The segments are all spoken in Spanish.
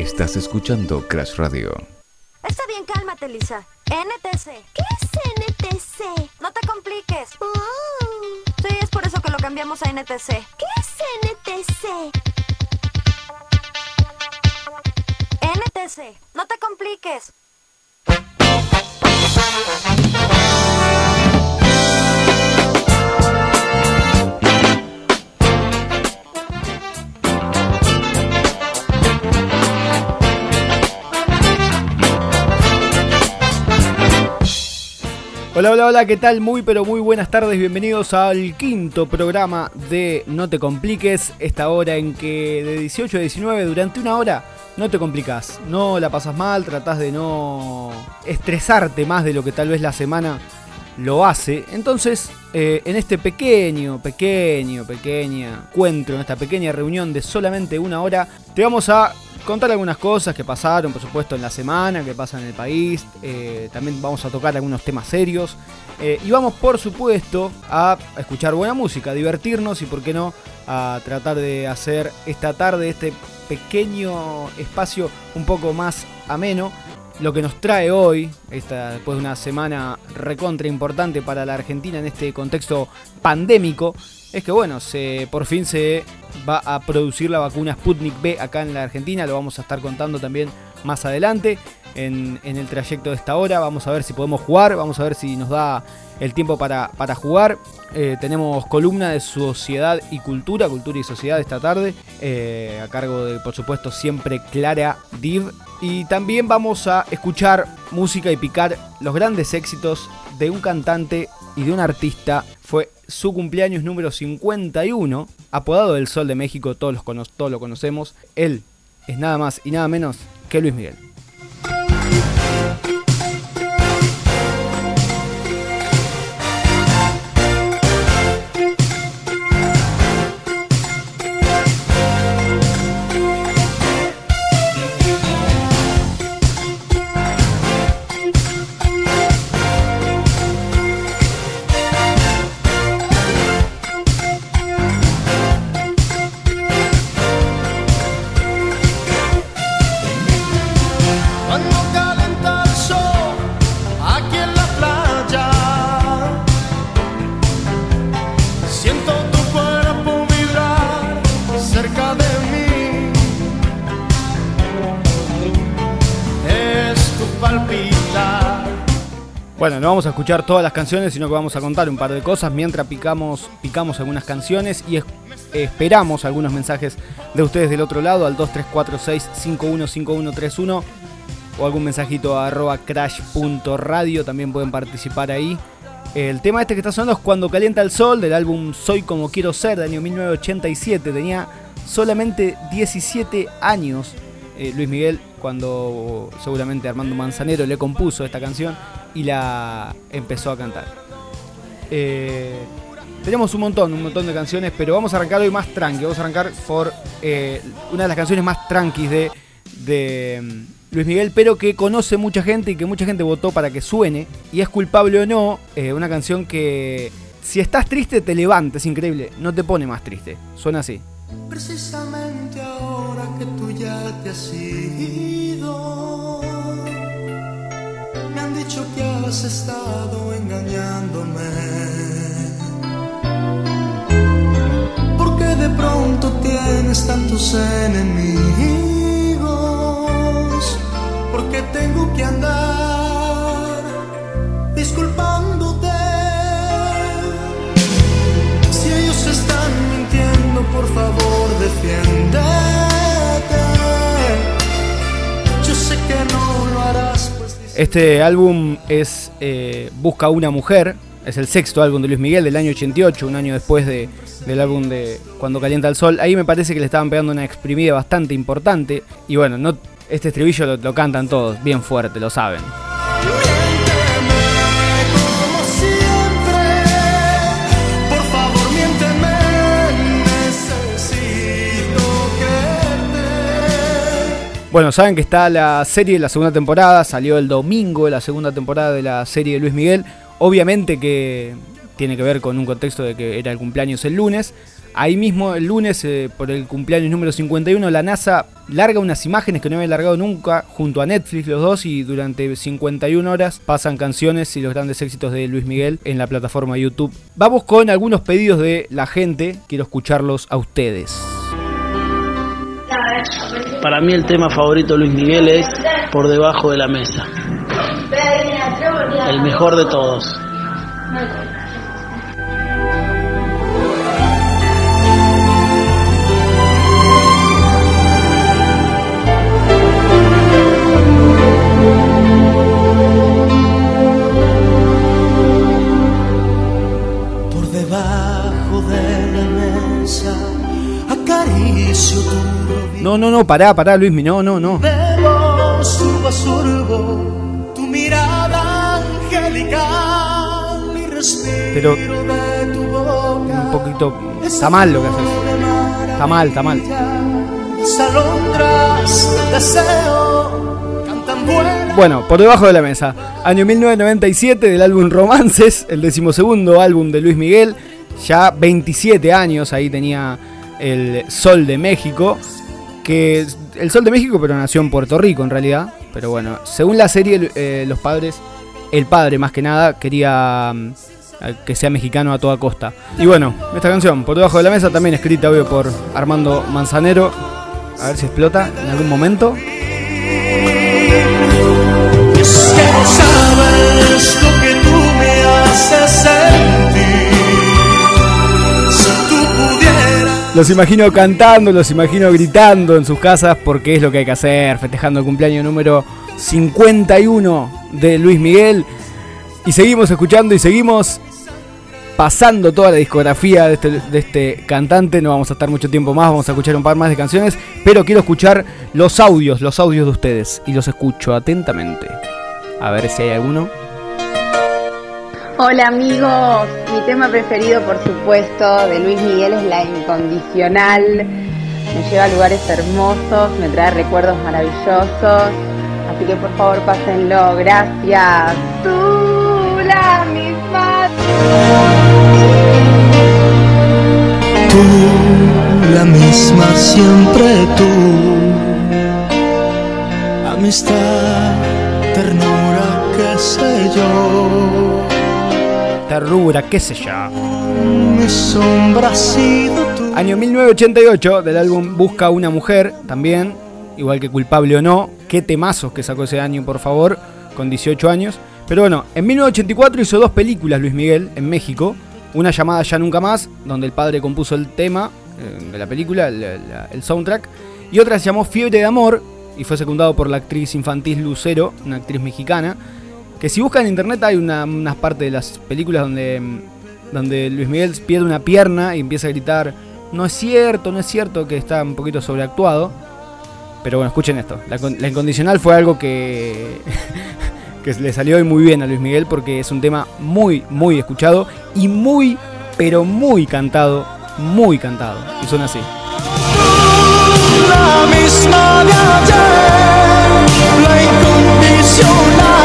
Estás escuchando Crash Radio. Está bien, cálmate, Lisa. NTC. ¿Qué es NTC? No te compliques. Oh, Sí, es por eso que lo cambiamos a NTC. ¿Qué es NTC? NTC. No te compliques. Hola, hola, hola, ¿qué tal? Muy, pero muy buenas tardes, bienvenidos al quinto programa de No te compliques, esta hora en que de 18 a 19, durante una hora, no te complicas, no la pasas mal, tratás de no estresarte más de lo que tal vez la semana lo hace. Entonces, eh, en este pequeño, pequeño, pequeña encuentro, en esta pequeña reunión de solamente una hora, te vamos a contar algunas cosas que pasaron, por supuesto, en la semana, que pasan en el país. eh, también vamos a tocar algunos temas serios. eh, y vamos, por supuesto, a escuchar buena música, a divertirnos y, por qué no, a tratar de hacer esta tarde, este pequeño espacio un poco más ameno. Lo que nos trae hoy, esta, después de una semana recontra importante para la Argentina en este contexto pandémico, es que bueno, se, por fin se va a producir la vacuna Sputnik B acá en la Argentina, lo vamos a estar contando también más adelante en, en el trayecto de esta hora, vamos a ver si podemos jugar, vamos a ver si nos da el tiempo para, para jugar. Eh, tenemos columna de Sociedad y Cultura, Cultura y Sociedad esta tarde, eh, a cargo de, por supuesto, siempre Clara Div. Y también vamos a escuchar música y picar los grandes éxitos de un cantante y de un artista. Fue su cumpleaños número 51, apodado del Sol de México, todos, todos lo conocemos. Él es nada más y nada menos que Luis Miguel. No vamos a escuchar todas las canciones, sino que vamos a contar un par de cosas mientras picamos, picamos algunas canciones y es- esperamos algunos mensajes de ustedes del otro lado al 2346-515131 o algún mensajito a arroba crash.radio, también pueden participar ahí. El tema este que está sonando es Cuando calienta el sol del álbum Soy como quiero ser del año 1987. Tenía solamente 17 años eh, Luis Miguel cuando seguramente Armando Manzanero le compuso esta canción y la empezó a cantar. Eh, tenemos un montón, un montón de canciones, pero vamos a arrancar hoy más tranqui. Vamos a arrancar por eh, una de las canciones más tranquis de, de mm, Luis Miguel, pero que conoce mucha gente y que mucha gente votó para que suene. Y es culpable o no, una canción que si estás triste te levanta, es increíble, no te pone más triste. Suena así. Precisamente ahora que tú ya te has ido, me han dicho que has estado engañándome. Porque de pronto tienes tantos enemigos. Este álbum es eh, Busca una mujer, es el sexto álbum de Luis Miguel del año 88, un año después de, del álbum de Cuando calienta el sol. Ahí me parece que le estaban pegando una exprimida bastante importante. Y bueno, no, este estribillo lo, lo cantan todos, bien fuerte, lo saben. Bueno, saben que está la serie la segunda temporada, salió el domingo la segunda temporada de la serie de Luis Miguel. Obviamente que tiene que ver con un contexto de que era el cumpleaños el lunes. Ahí mismo el lunes, eh, por el cumpleaños número 51, la NASA larga unas imágenes que no había largado nunca junto a Netflix los dos y durante 51 horas pasan canciones y los grandes éxitos de Luis Miguel en la plataforma YouTube. Vamos con algunos pedidos de la gente, quiero escucharlos a ustedes. Para mí el tema favorito de Luis Miguel es Por debajo de la mesa. El mejor de todos. No, no, no, pará, pará, Luismi, no, no, no. Bebo sorbo a sorbo tu mirada angelical y respiro Pero- de tu boca. Un poquito. Está mal lo que haces. Está mal, está mal. Del deseo cantan Bueno, por debajo de la mesa. Año 1997 del álbum Romances, el decimosegundo álbum de Luis Miguel. Ya 27 años, ahí tenía el Sol de México. Que el Sol de México, pero nació en Puerto Rico en realidad. Pero bueno, según la serie, eh, los padres, el padre más que nada, quería mm, que sea mexicano a toda costa. Y bueno, esta canción, por debajo de la mesa, también escrita obvio por Armando Manzanero. A ver si explota en algún momento. Es que que tú me haces sentir. Los imagino cantando, los imagino gritando en sus casas porque es lo que hay que hacer, festejando el cumpleaños número 51 de Luis Miguel. Y seguimos escuchando y seguimos pasando toda la discografía de este, de este cantante. No vamos a estar mucho tiempo más, vamos a escuchar un par más de canciones, pero quiero escuchar los audios, los audios de ustedes. Y los escucho atentamente. A ver si hay alguno. Hola amigos, mi tema preferido por supuesto de Luis Miguel es La Incondicional. Me lleva a lugares hermosos, me trae recuerdos maravillosos. Así que por favor pásenlo, gracias. Tú la misma. Tú, la misma siempre tú. Amistad, ternura, qué sé yo. Ternura, qué sé yo. Sombra tú. Año 1988 del álbum Busca una mujer, también, igual que Culpable o no. Qué temazos que sacó ese año, por favor, con 18 años. Pero bueno, en 1984 hizo dos películas Luis Miguel en México. Una llamada Ya Nunca Más, donde el padre compuso el tema eh, de la película, el, el- el soundtrack. Y otra se llamó Fiebre de Amor y fue secundado por la actriz infantil Lucero, una actriz mexicana. Que si buscan en internet hay una- unas partes de las películas donde, donde Luis Miguel pierde una pierna y empieza a gritar, no es cierto, no es cierto, que está un poquito sobreactuado. Pero bueno, escuchen esto. La incondicional fue algo que, que le salió hoy muy bien a Luis Miguel porque es un tema muy, muy escuchado y muy, pero muy cantado, muy cantado. Y suena así. La misma de ayer, la incondicional,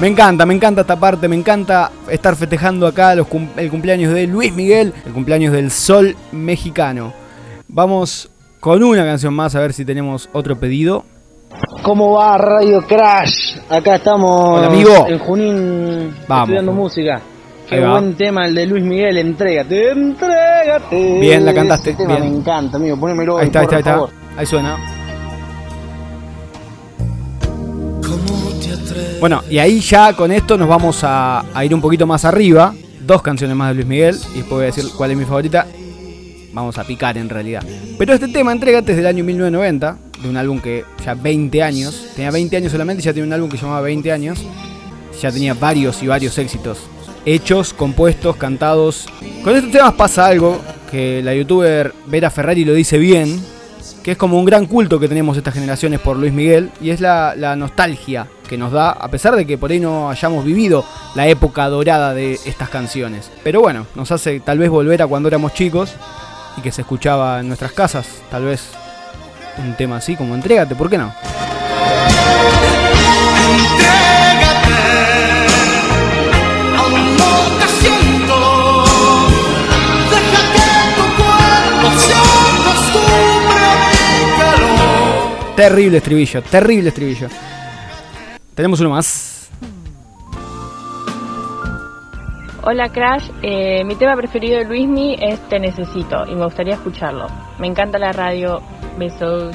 Me encanta, me encanta esta parte, me encanta estar festejando acá los cum- el cumpleaños de Luis Miguel, el cumpleaños del sol mexicano. Vamos con una canción más a ver si tenemos otro pedido. ¿Cómo va Radio Crash? Acá estamos Hola, amigo. en Junín Vamos, estudiando música. Qué Ahí va. buen tema el de Luis Miguel, entrégate, entrégate. Bien, la cantaste, Ese tema bien. me encanta, amigo, ponémelo Ahí está, ahí por está, ahí favor. está. Ahí suena. Bueno, y ahí ya con esto nos vamos a, a ir un poquito más arriba. Dos canciones más de Luis Miguel. Y después voy a decir cuál es mi favorita. Vamos a picar en realidad. Pero este tema, Entrégate, es del año 1990. De un álbum que ya 20 años. Tenía 20 años solamente y ya tiene un álbum que se llamaba 20 años. Ya tenía varios y varios éxitos. Hechos, compuestos, cantados. Con estos temas pasa algo que la youtuber Vera Ferrari lo dice bien. Que es como un gran culto que tenemos estas generaciones por Luis Miguel. Y es la, nostalgia que nos da, a pesar de que por ahí no hayamos vivido la época dorada de estas canciones. Pero bueno, nos hace tal vez volver a cuando éramos chicos y que se escuchaba en nuestras casas, tal vez un tema así como Entrégate, ¿por qué no? Terrible estribillo, terrible estribillo. Tenemos uno más. Hola Crash, Eh, mi tema preferido de Luismi es Te Necesito y me gustaría escucharlo. Me encanta la radio, besos.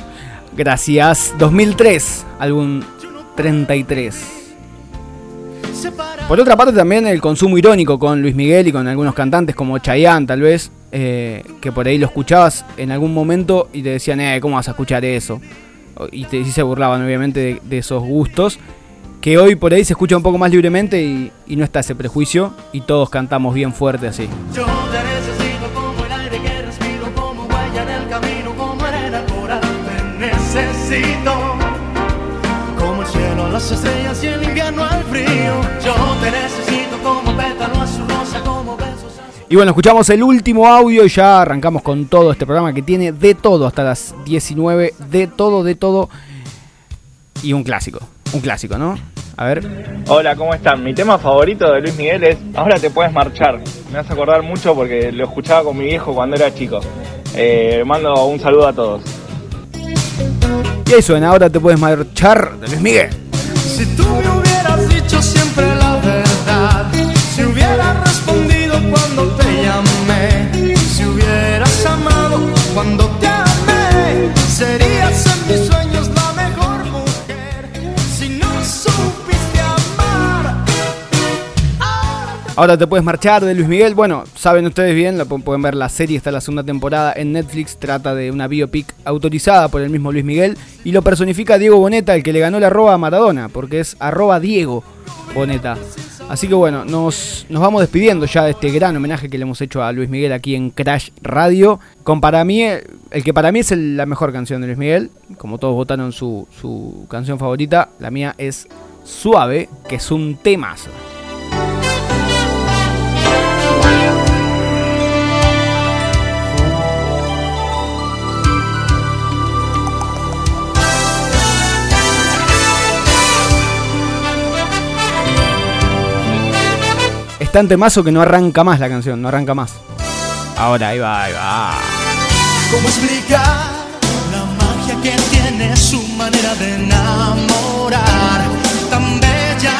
Gracias. 2003, álbum 33. Por otra parte también el consumo irónico con Luis Miguel y con algunos cantantes como Chayanne tal vez, eh, que por ahí lo escuchabas en algún momento y te decían, eh, ¿cómo vas a escuchar eso? Y, te, y se burlaban obviamente de, de esos gustos, que hoy por ahí se escucha un poco más libremente y, y no está ese prejuicio y todos cantamos bien fuerte así. Yo como el aire que respiro, como huella en el camino, como arena. Te necesito como el cielo, las estrellas y el invierno al frío. Yo te necesito como pétalo a su rosa, como a su Y bueno, escuchamos el último audio y ya arrancamos con todo este programa que tiene de todo hasta las 19, de todo, de todo. Y un clásico, un clásico, ¿no? A ver. Hola, ¿cómo están? Mi tema favorito de Luis Miguel es Ahora te puedes marchar. Me hace acordar mucho porque lo escuchaba con mi viejo cuando era chico. Eh, mando un saludo a todos. Y ahí suena, ahora te puedes marchar de Luis Miguel. Ahora te puedes marchar de Luis Miguel. Bueno, saben ustedes bien, lo pu- pueden ver la serie, está la segunda temporada en Netflix. Trata de una biopic autorizada por el mismo Luis Miguel. Y lo personifica Diego Boneta, el que le ganó la arroba a Maradona, porque es arroba Diego Boneta. Así que bueno, nos, nos vamos despidiendo ya de este gran homenaje que le hemos hecho a Luis Miguel aquí en Crash Radio. Con para mí, el que para mí es la mejor canción de Luis Miguel. Como todos votaron su, su canción favorita, la mía es Suave, que es un temazo. Tan temazo que no arranca más la canción, no arranca más. Ahora, ahí va, ahí va. ¿cómo explicar la magia que tiene su manera de enamorar? Tan bella,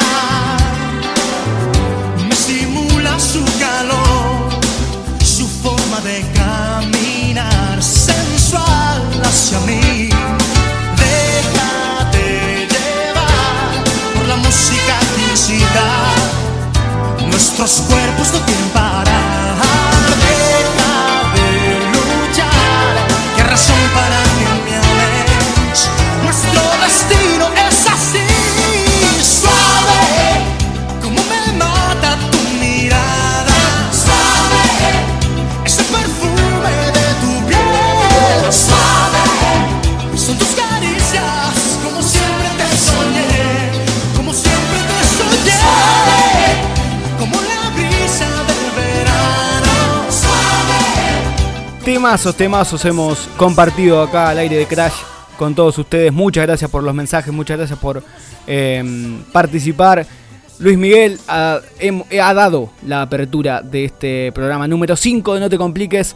Nuestros cuerpos no quieren parar. Temazos, temazos hemos compartido acá al aire de Crash con todos ustedes. Muchas gracias por los mensajes, muchas gracias por eh, participar. Luis Miguel ha dado la apertura de este programa número 5 de No Te Compliques.